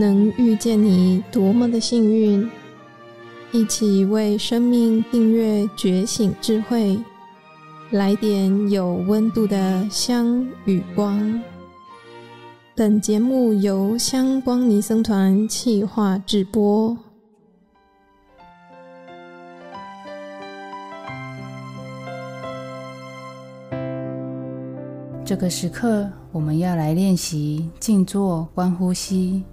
能遇见你多么的幸运！一起为生命订阅觉醒智慧，来点有温度的香与光。本节目由香光尼僧团企划制播。这个时刻，我们要来练习静坐观呼吸。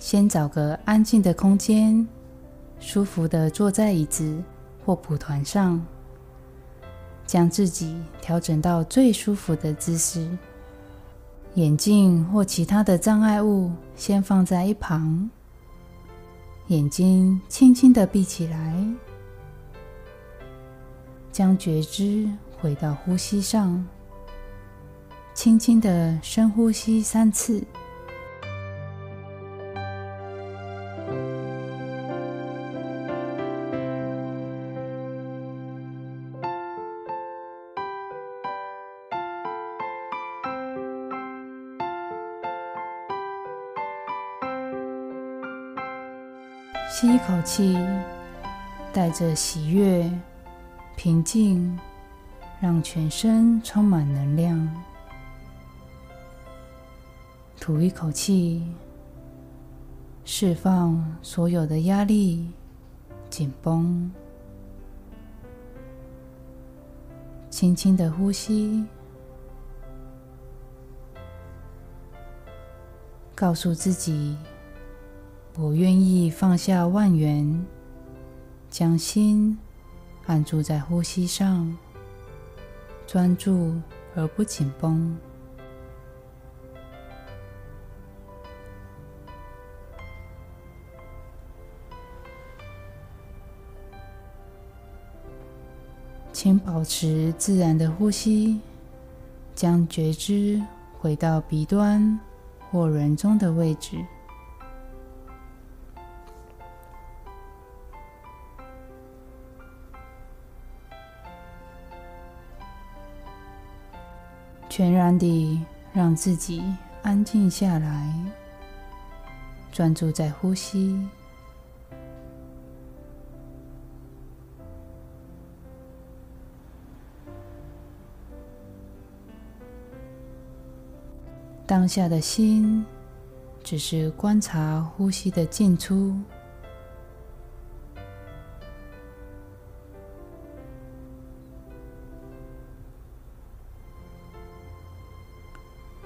先找个安静的空间。舒服的坐在椅子或蒲团上，将自己调整到最舒服的姿势。眼镜或其他的障碍物先放在一旁，眼睛轻轻的闭起来，将觉知回到呼吸上，轻轻的深呼吸三次。吸一口气，带着喜悦、平静，让全身充满能量。吐一口气，释放所有的压力、紧绷。轻轻的呼吸，告诉自己。我愿意放下万缘，将心安住在呼吸上，专注而不紧绷。请保持自然的呼吸，将觉知回到鼻端或人中的位置。全然地让自己安静下来，专注在呼吸。当下的心只是观察呼吸的进出。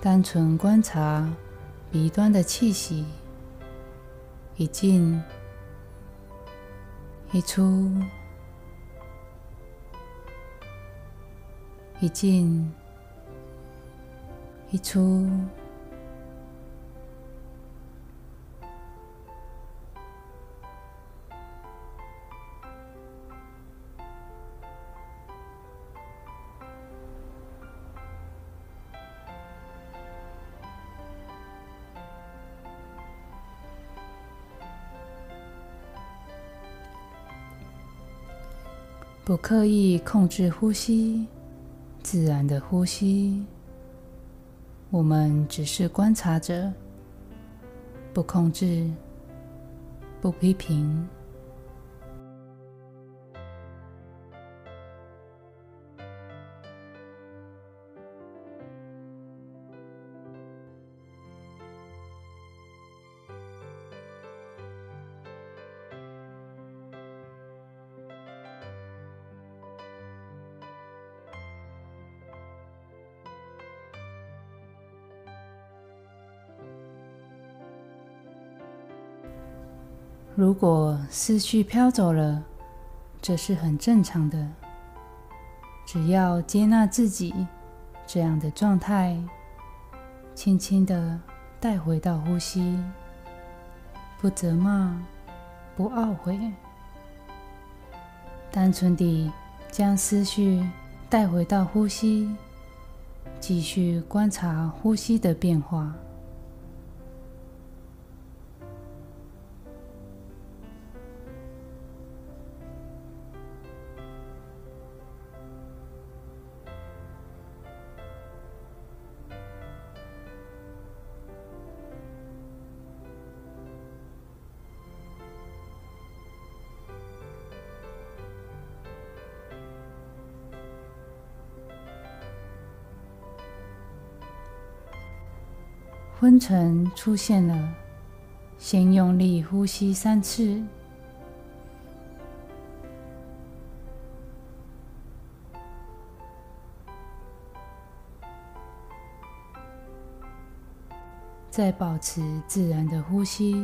单纯观察鼻端的气息，一进一出，一进一出。不刻意控制呼吸，自然的呼吸。我们只是观察着，不控制，不批评。如果思绪飘走了，这是很正常的。只要接纳自己这样的状态，轻轻地带回到呼吸，不责骂，不懊悔，单纯地将思绪带回到呼吸，继续观察呼吸的变化。昏沉出现了，先用力呼吸三次。再保持自然的呼吸，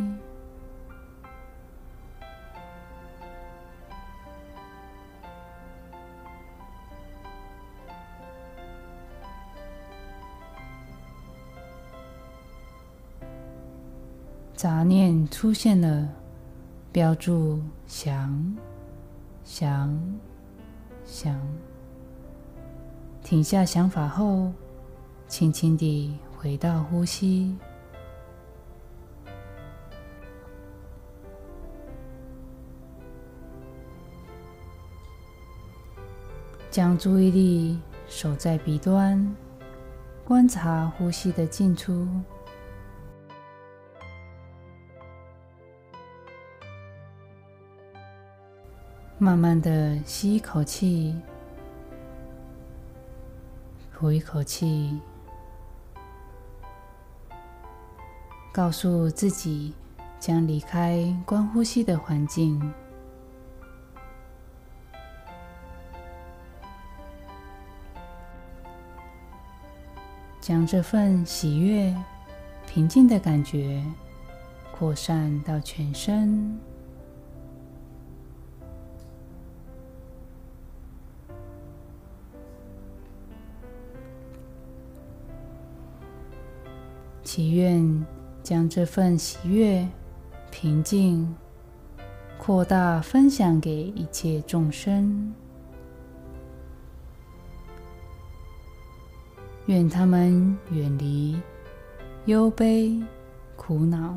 杂念出现了，标注想、想、想，停下想法后，轻轻地回到呼吸。将注意力守在鼻端，观察呼吸的进出。慢慢的吸一口气，呼一口气，告诉自己将离开观呼吸的环境。将这份喜悦、平静的感觉扩散到全身，祈愿将这份喜悦、平静扩大，分享给一切众生。愿他们远离忧悲、苦恼。